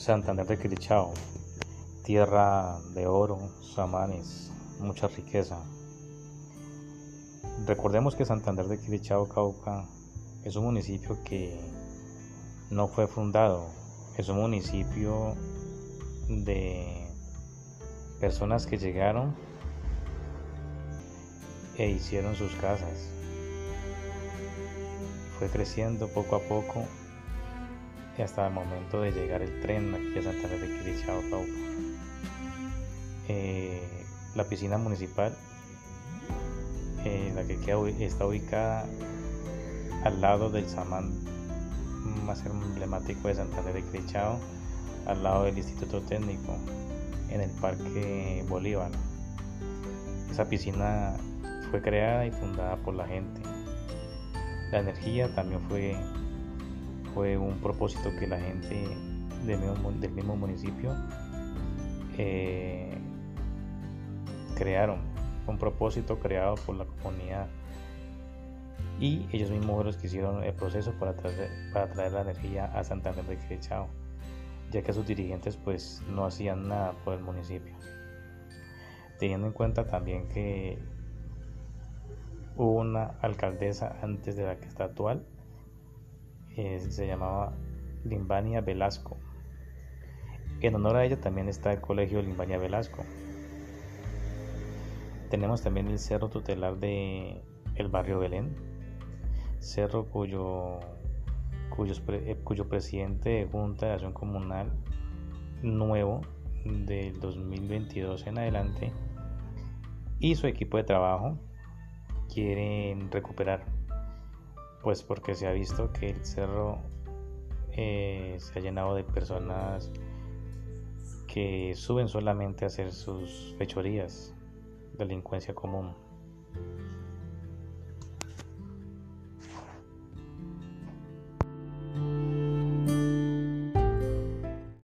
Santander de Quilichao, tierra de oro, samanes, mucha riqueza. Recordemos que Santander de Quilichao, Cauca, es un municipio que no fue fundado, es un municipio de personas que llegaron e hicieron sus casas. Fue creciendo poco a poco hasta el momento de llegar el tren aquí a Santa Fe de Quirichao. Eh, la piscina municipal, eh, la que está ubicada al lado del samán más emblemático de Santa Fe de Quirichao, al lado del Instituto Técnico, en el Parque Bolívar. Esa piscina fue creada y fundada por la gente. La energía también fue fue un propósito que la gente del mismo, municipio eh, crearon, un propósito creado por la comunidad y ellos mismos fueron los que hicieron el proceso para traer, para traer la energía a Santander de Querétaro, ya que sus dirigentes pues no hacían nada por el municipio. Teniendo en cuenta también que hubo una alcaldesa antes de la que está actual, se llamaba Limbania Velasco. En honor a ella también está el colegio Limbania Velasco. Tenemos también el cerro tutelar de el barrio Belén, cerro cuyo, eh, cuyo presidente de Junta de Acción Comunal nuevo del 2022 en adelante y su equipo de trabajo quieren recuperar pues porque se ha visto que el cerro eh, se ha llenado de personas que suben solamente a hacer sus fechorías, delincuencia común.